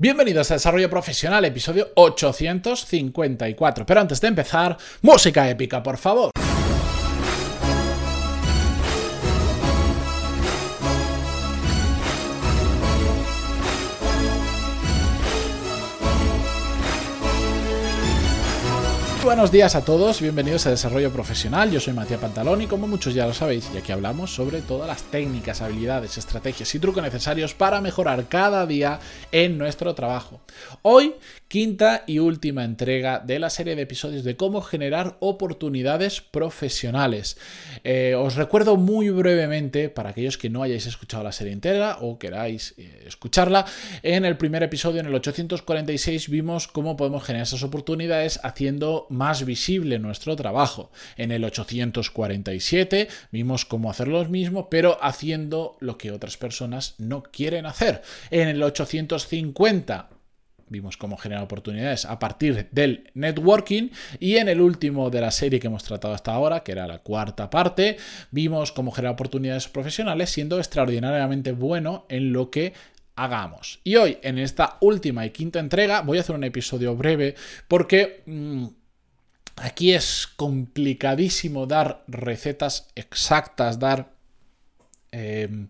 Bienvenidos a Desarrollo Profesional, episodio 854. Pero antes de empezar, música épica, por favor. Buenos días a todos, bienvenidos a Desarrollo Profesional. Yo soy Matías Pantalón y como muchos ya lo sabéis, y aquí hablamos sobre todas las técnicas, habilidades, estrategias y trucos necesarios para mejorar cada día en nuestro trabajo. Hoy, quinta y última entrega de la serie de episodios de cómo generar oportunidades profesionales. Eh, os recuerdo muy brevemente, para aquellos que no hayáis escuchado la serie entera o queráis eh, escucharla, en el primer episodio, en el 846, vimos cómo podemos generar esas oportunidades haciendo más visible nuestro trabajo. En el 847 vimos cómo hacer lo mismo, pero haciendo lo que otras personas no quieren hacer. En el 850 vimos cómo generar oportunidades a partir del networking y en el último de la serie que hemos tratado hasta ahora, que era la cuarta parte, vimos cómo generar oportunidades profesionales siendo extraordinariamente bueno en lo que hagamos. Y hoy, en esta última y quinta entrega, voy a hacer un episodio breve porque... Mm, Aquí es complicadísimo dar recetas exactas, dar... Em,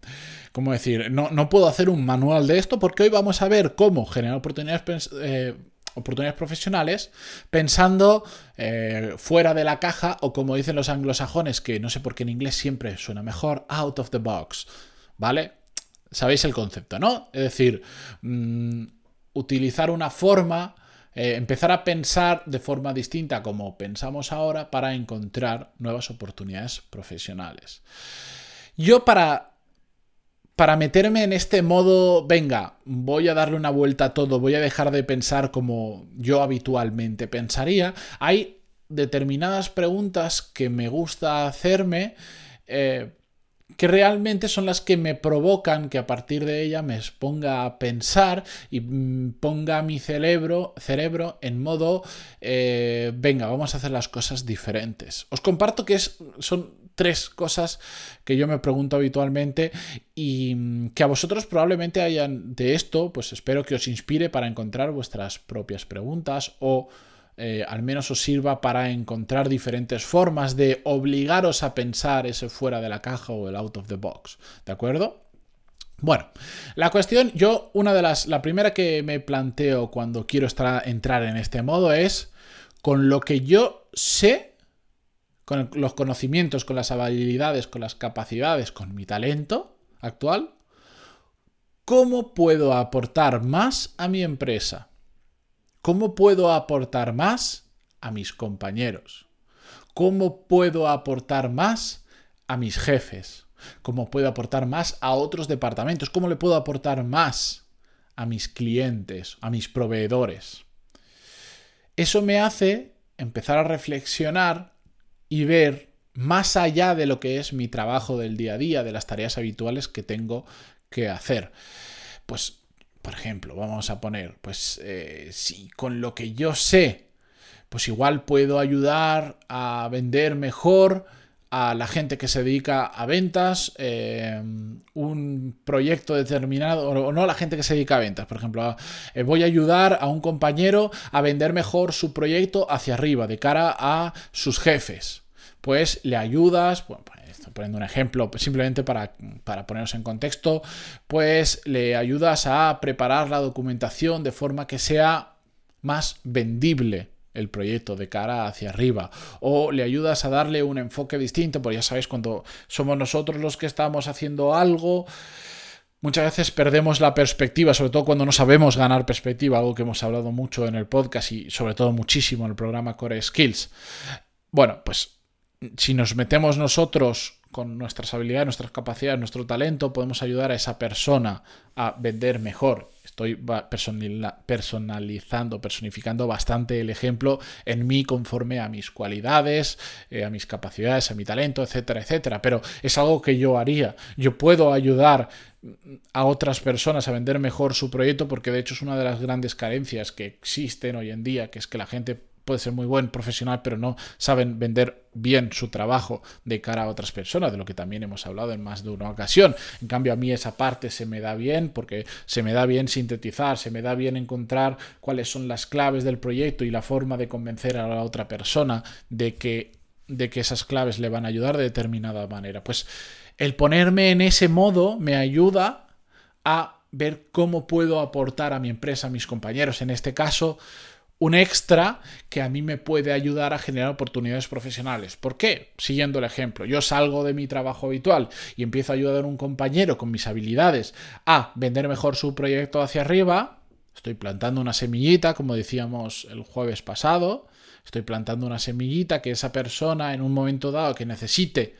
¿Cómo decir? No, puedo hacer un manual de esto porque hoy vamos a ver cómo generar oportunidades, eh, profesionales pensando eh, fuera de la caja o como dicen los anglosajones, que no sé por qué en inglés siempre suena mejor, out of the box. ¿Vale? Sabéis el concepto, ¿no? Es decir, mm, utilizar una forma eh, empezar a pensar de forma distinta como pensamos ahora para encontrar nuevas oportunidades profesionales. Yo para, para meterme en este modo, venga, voy a darle una vuelta a todo, voy a dejar de pensar como yo habitualmente pensaría, hay determinadas preguntas que me gusta hacerme. Eh, que realmente son las que me provocan que a partir de ella me ponga a pensar y mm, ponga mi cerebro, cerebro en modo, eh, venga, vamos a hacer las cosas diferentes. Os comparto que es, son tres cosas que yo me pregunto habitualmente y mm, que a vosotros probablemente hayan de esto, pues espero que os inspire para encontrar vuestras propias preguntas o eh, al menos os sirva para encontrar diferentes formas de obligaros a pensar ese fuera de la caja o el out of the box. ¿De acuerdo? Bueno, la cuestión, yo una de las, la primera que me planteo cuando quiero estar, entrar en este modo es, con lo que yo sé, con los conocimientos, con las habilidades, con las capacidades, con mi talento actual, ¿cómo puedo aportar más a mi empresa? ¿Cómo puedo aportar más a mis compañeros? ¿Cómo puedo aportar más a mis jefes? ¿Cómo puedo aportar más a otros departamentos? ¿Cómo le puedo aportar más a mis clientes, a mis proveedores? Eso me hace empezar a reflexionar y ver más allá de lo que es mi trabajo del día a día, de las tareas habituales que tengo que hacer. Pues por ejemplo, vamos a poner, pues eh, si con lo que yo sé, pues igual puedo ayudar a vender mejor a la gente que se dedica a ventas, eh, un proyecto determinado, o no a la gente que se dedica a ventas, por ejemplo, eh, voy a ayudar a un compañero a vender mejor su proyecto hacia arriba, de cara a sus jefes. Pues le ayudas, bueno, pues poniendo un ejemplo simplemente para, para ponernos en contexto, pues le ayudas a preparar la documentación de forma que sea más vendible el proyecto de cara hacia arriba o le ayudas a darle un enfoque distinto, porque ya sabéis, cuando somos nosotros los que estamos haciendo algo, muchas veces perdemos la perspectiva, sobre todo cuando no sabemos ganar perspectiva, algo que hemos hablado mucho en el podcast y sobre todo muchísimo en el programa Core Skills. Bueno, pues si nos metemos nosotros con nuestras habilidades, nuestras capacidades, nuestro talento, podemos ayudar a esa persona a vender mejor. Estoy personalizando, personificando bastante el ejemplo en mí conforme a mis cualidades, eh, a mis capacidades, a mi talento, etcétera, etcétera. Pero es algo que yo haría. Yo puedo ayudar a otras personas a vender mejor su proyecto porque de hecho es una de las grandes carencias que existen hoy en día, que es que la gente puede ser muy buen profesional, pero no saben vender bien su trabajo de cara a otras personas, de lo que también hemos hablado en más de una ocasión. En cambio, a mí esa parte se me da bien porque se me da bien sintetizar, se me da bien encontrar cuáles son las claves del proyecto y la forma de convencer a la otra persona de que, de que esas claves le van a ayudar de determinada manera. Pues el ponerme en ese modo me ayuda a ver cómo puedo aportar a mi empresa, a mis compañeros, en este caso, un extra que a mí me puede ayudar a generar oportunidades profesionales. ¿Por qué? Siguiendo el ejemplo, yo salgo de mi trabajo habitual y empiezo a ayudar a un compañero con mis habilidades a vender mejor su proyecto hacia arriba. Estoy plantando una semillita, como decíamos el jueves pasado. Estoy plantando una semillita que esa persona en un momento dado que necesite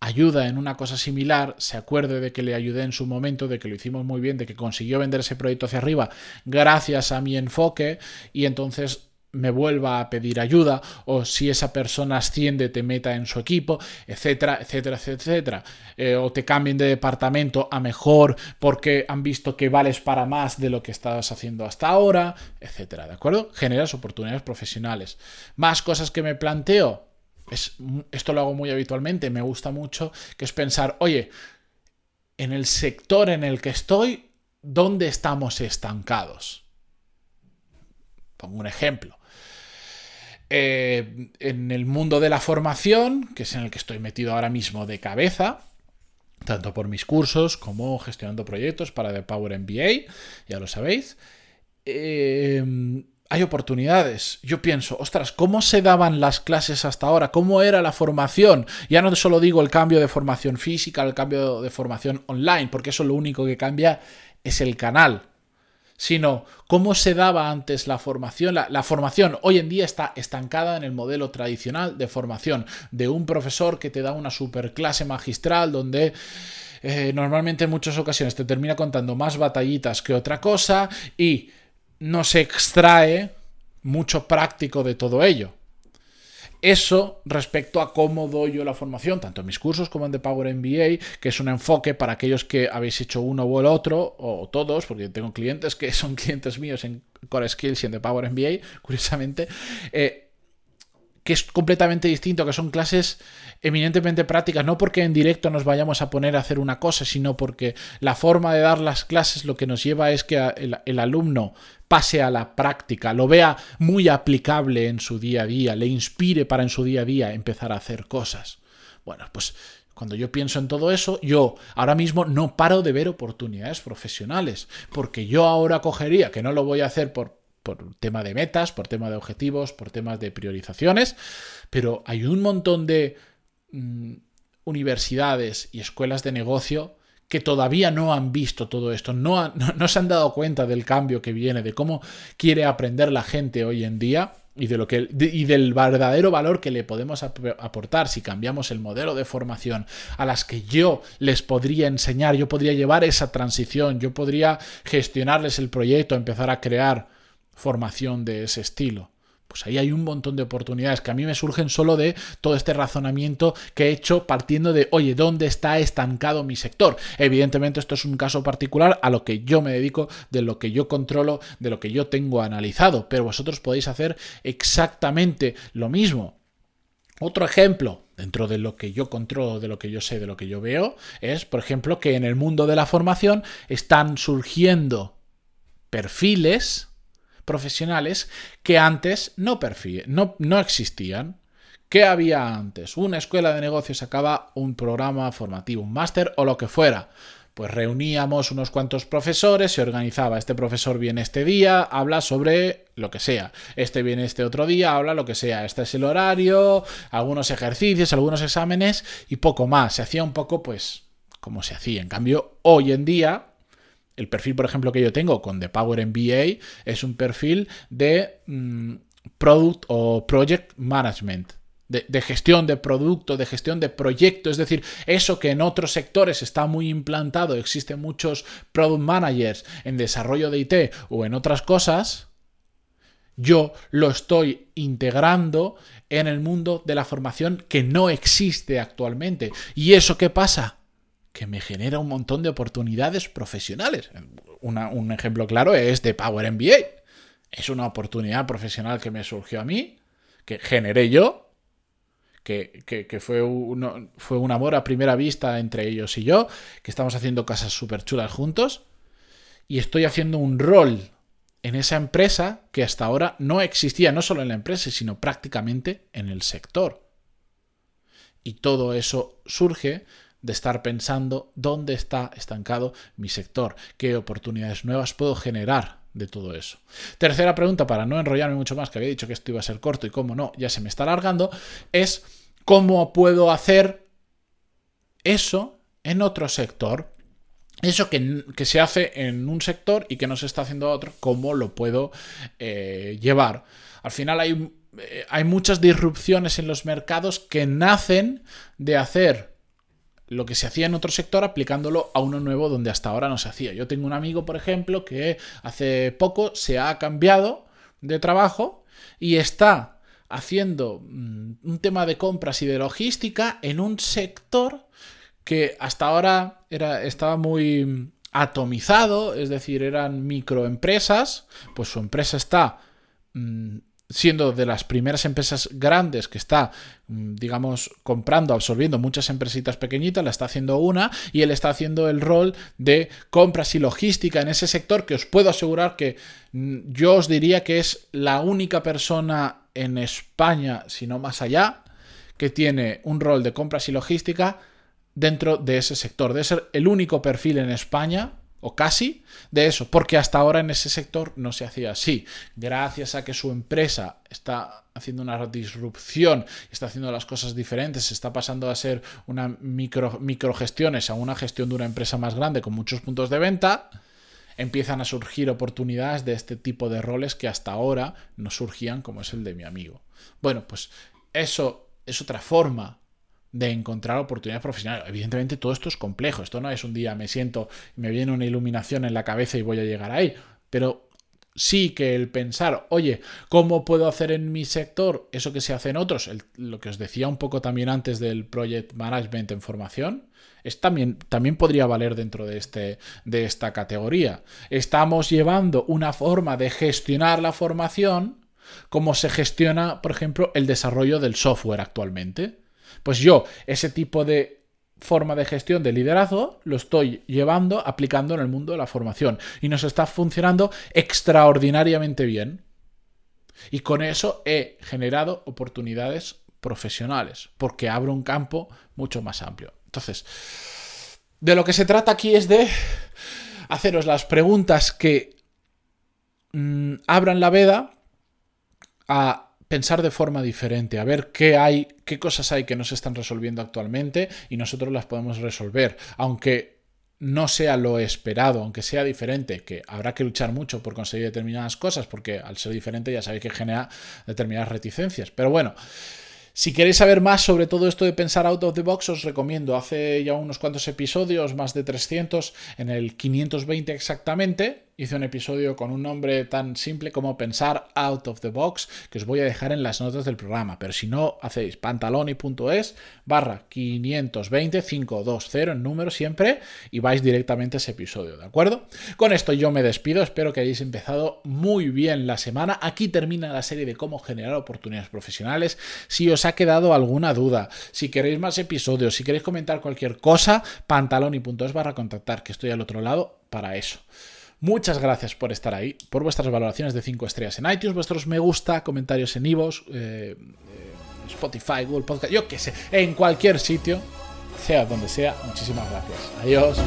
ayuda en una cosa similar, se acuerde de que le ayudé en su momento, de que lo hicimos muy bien, de que consiguió vender ese proyecto hacia arriba gracias a mi enfoque y entonces me vuelva a pedir ayuda o si esa persona asciende te meta en su equipo, etcétera, etcétera, etcétera. Eh, o te cambien de departamento a mejor porque han visto que vales para más de lo que estabas haciendo hasta ahora, etcétera, ¿de acuerdo? Generas oportunidades profesionales. Más cosas que me planteo, esto lo hago muy habitualmente, me gusta mucho, que es pensar, oye, en el sector en el que estoy, ¿dónde estamos estancados? Pongo un ejemplo. Eh, en el mundo de la formación, que es en el que estoy metido ahora mismo de cabeza, tanto por mis cursos como gestionando proyectos para The Power MBA, ya lo sabéis. Eh, hay oportunidades. Yo pienso, ostras, ¿cómo se daban las clases hasta ahora? ¿Cómo era la formación? Ya no solo digo el cambio de formación física, el cambio de formación online, porque eso lo único que cambia es el canal, sino cómo se daba antes la formación. La, formación hoy en día está estancada en el modelo tradicional de formación, de un profesor que te da una superclase magistral donde... Eh, normalmente en muchas ocasiones te termina contando más batallitas que otra cosa y no se extrae mucho práctico de todo ello. Eso respecto a cómo doy yo la formación, tanto en mis cursos como en The Power MBA, que es un enfoque para aquellos que habéis hecho uno o el otro, o todos, porque tengo clientes que son clientes míos en Core Skills y en The Power MBA, curiosamente, eh, que es completamente distinto, que son clases eminentemente prácticas, no porque en directo nos vayamos a poner a hacer una cosa, sino porque la forma de dar las clases lo que nos lleva es que el, alumno pase a la práctica, lo vea muy aplicable en su día a día, le inspire para en su día a día empezar a hacer cosas. Bueno, pues cuando yo pienso en todo eso, yo ahora mismo no paro de ver oportunidades profesionales, porque yo ahora cogería, que no lo voy a hacer por, por tema de metas, por tema de objetivos, por temas de priorizaciones, pero hay un montón de Mm, universidades y escuelas de negocio que todavía no han visto todo esto, no, no, se han dado cuenta del cambio que viene, de cómo quiere aprender la gente hoy en día y, de lo que, y del verdadero valor que le podemos aportar si cambiamos el modelo de formación a las que yo les podría enseñar, yo podría llevar esa transición, yo podría gestionarles el proyecto, empezar a crear formación de ese estilo pues ahí hay un montón de oportunidades que a mí me surgen solo de todo este razonamiento que he hecho partiendo de, oye, ¿dónde está estancado mi sector? Evidentemente esto es un caso particular a lo que yo me dedico, de lo que yo controlo, de lo que yo tengo analizado, pero vosotros podéis hacer exactamente lo mismo. Otro ejemplo, dentro de lo que yo controlo, de lo que yo sé, de lo que yo veo, es, por ejemplo, que en el mundo de la formación están surgiendo perfiles profesionales que antes no, no, existían. ¿Qué había antes? Una escuela de negocios sacaba un programa formativo, un máster o lo que fuera. Pues reuníamos unos cuantos profesores, se organizaba, este profesor viene este día, habla sobre lo que sea, este viene este otro día, habla lo que sea, este es el horario, algunos ejercicios, algunos exámenes y poco más. Se hacía un poco pues como se hacía. En cambio, hoy en día el perfil, por ejemplo, que yo tengo con The Power MBA es un perfil de mm, Product o Project Management. De, gestión de producto, de gestión de proyecto, es decir, eso que en otros sectores está muy implantado, existen muchos product managers en desarrollo de IT o en otras cosas, yo lo estoy integrando en el mundo de la formación que no existe actualmente. ¿Y eso qué pasa? Que me genera un montón de oportunidades profesionales. un ejemplo claro es de Power MBA. es una oportunidad profesional que me surgió a mí, que generé yo, que, que, fue, un, fue un amor a primera vista entre ellos y yo, que estamos haciendo cosas súper chulas juntos, y estoy haciendo un rol en esa empresa que hasta ahora no existía, no solo en la empresa, sino prácticamente en el sector. Y todo eso surge de estar pensando dónde está estancado mi sector, qué oportunidades nuevas puedo generar de todo eso. Tercera pregunta, para no enrollarme mucho más, que había dicho que esto iba a ser corto y cómo no, ya se me está alargando, es cómo puedo hacer eso en otro sector. Eso que, se hace en un sector y que no se está haciendo otro, ¿cómo lo puedo eh, llevar? Al final hay, eh, hay muchas disrupciones en los mercados que nacen de hacer lo que se hacía en otro sector aplicándolo a uno nuevo donde hasta ahora no se hacía. Yo tengo un amigo, por ejemplo, que hace poco se ha cambiado de trabajo y está haciendo mm, un tema de compras y de logística en un sector que hasta ahora era, estaba muy atomizado, es decir, eran microempresas, pues su empresa está mm, siendo de las primeras empresas grandes que está, mm, digamos, comprando, absorbiendo muchas empresitas pequeñitas, la está haciendo una y él está haciendo el rol de compras y logística en ese sector que os puedo asegurar que mm, yo os diría que es la única persona en España, si no más allá, que tiene un rol de compras y logística dentro de ese sector. De ser el único perfil en España o casi, de eso, porque hasta ahora en ese sector no se hacía así. Gracias a que su empresa está haciendo una disrupción, está haciendo las cosas diferentes, está pasando a ser una micro, microgestiones a una gestión de una empresa más grande con muchos puntos de venta, empiezan a surgir oportunidades de este tipo de roles que hasta ahora no surgían como es el de mi amigo. Bueno, pues eso es otra forma de encontrar oportunidades profesionales. Evidentemente todo esto es complejo, esto no es un día me siento me viene una iluminación en la cabeza y voy a llegar ahí, pero sí que el pensar, oye, ¿cómo puedo hacer en mi sector eso que se hace en otros? lo que os decía un poco también antes del Project Management en formación, es también, también podría valer dentro de, este, de esta categoría. Estamos llevando una forma de gestionar la formación como se gestiona, por ejemplo, el desarrollo del software actualmente. Pues yo, ese tipo de forma de gestión de liderazgo lo estoy llevando, aplicando en el mundo de la formación y nos está funcionando extraordinariamente bien. Y con eso he generado oportunidades profesionales, porque abro un campo mucho más amplio. Entonces, de lo que se trata aquí es de haceros las preguntas que mm, abran la veda a pensar de forma diferente, a ver qué hay, qué cosas hay que no se están resolviendo actualmente y nosotros las podemos resolver, aunque no sea lo esperado, aunque sea diferente, que habrá que luchar mucho por conseguir determinadas cosas, porque al ser diferente ya sabéis que genera determinadas reticencias. Pero bueno, si queréis saber más sobre todo esto de pensar out of the box, os recomiendo, hace ya unos cuantos episodios, más de 300, en el 520 exactamente, hice un episodio con un nombre tan simple como pensar out of the box, que os voy a dejar en las notas del programa. Pero si no, hacéis pantaloni.es barra 520 520 en número siempre y vais directamente a ese episodio, ¿de acuerdo? Con esto yo me despido, espero que hayáis empezado muy bien la semana. Aquí termina la serie de cómo generar oportunidades profesionales. Si os ha quedado alguna duda, si queréis más episodios, si queréis comentar cualquier cosa, pantaloni.es barra contactar, que estoy al otro lado para eso. Muchas gracias por estar ahí, por vuestras valoraciones de 5 estrellas en iTunes, vuestros me gusta, comentarios en Ivos, eh, Spotify, Google Podcast, yo qué sé, en cualquier sitio, sea donde sea. Muchísimas gracias. Adiós.